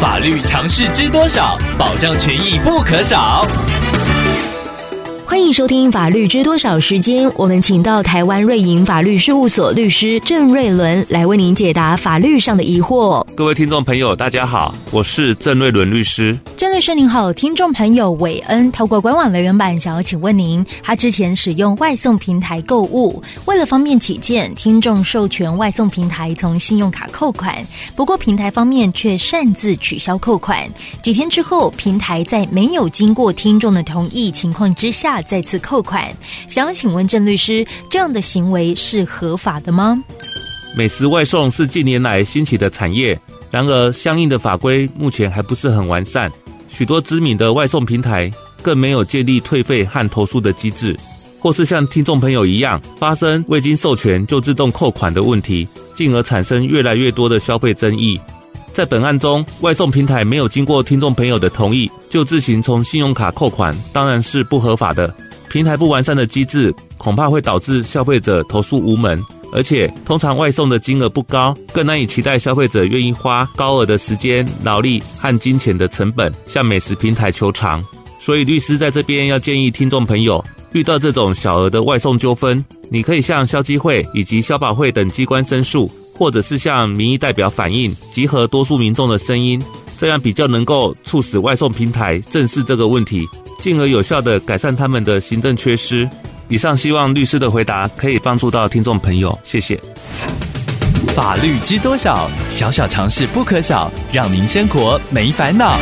法律常识知多少？保障权益不可少。欢迎收听《法律知多少》时间，我们请到台湾瑞银法律事务所律师郑瑞伦来为您解答法律上的疑惑。各位听众朋友，大家好，我是郑瑞伦律师。郑律师您好，听众朋友韦恩透过官网留言板想要请问您，他之前使用外送平台购物，为了方便起见，听众授权外送平台从信用卡扣款，不过平台方面却擅自取消扣款。几天之后，平台在没有经过听众的同意情况之下，再次扣款，想要请问郑律师，这样的行为是合法的吗？美食外送是近年来兴起的产业，然而相应的法规目前还不是很完善，许多知名的外送平台更没有建立退费和投诉的机制，或是像听众朋友一样发生未经授权就自动扣款的问题，进而产生越来越多的消费争议。在本案中，外送平台没有经过听众朋友的同意就自行从信用卡扣款，当然是不合法的。平台不完善的机制，恐怕会导致消费者投诉无门，而且通常外送的金额不高，更难以期待消费者愿意花高额的时间、劳力和金钱的成本向美食平台求偿。所以，律师在这边要建议听众朋友，遇到这种小额的外送纠纷，你可以向消基会以及消保会等机关申诉。或者是向民意代表反映，集合多数民众的声音，这样比较能够促使外送平台正视这个问题，进而有效地改善他们的行政缺失。以上希望律师的回答可以帮助到听众朋友，谢谢。法律知多少？小小常识不可少，让您生活没烦恼。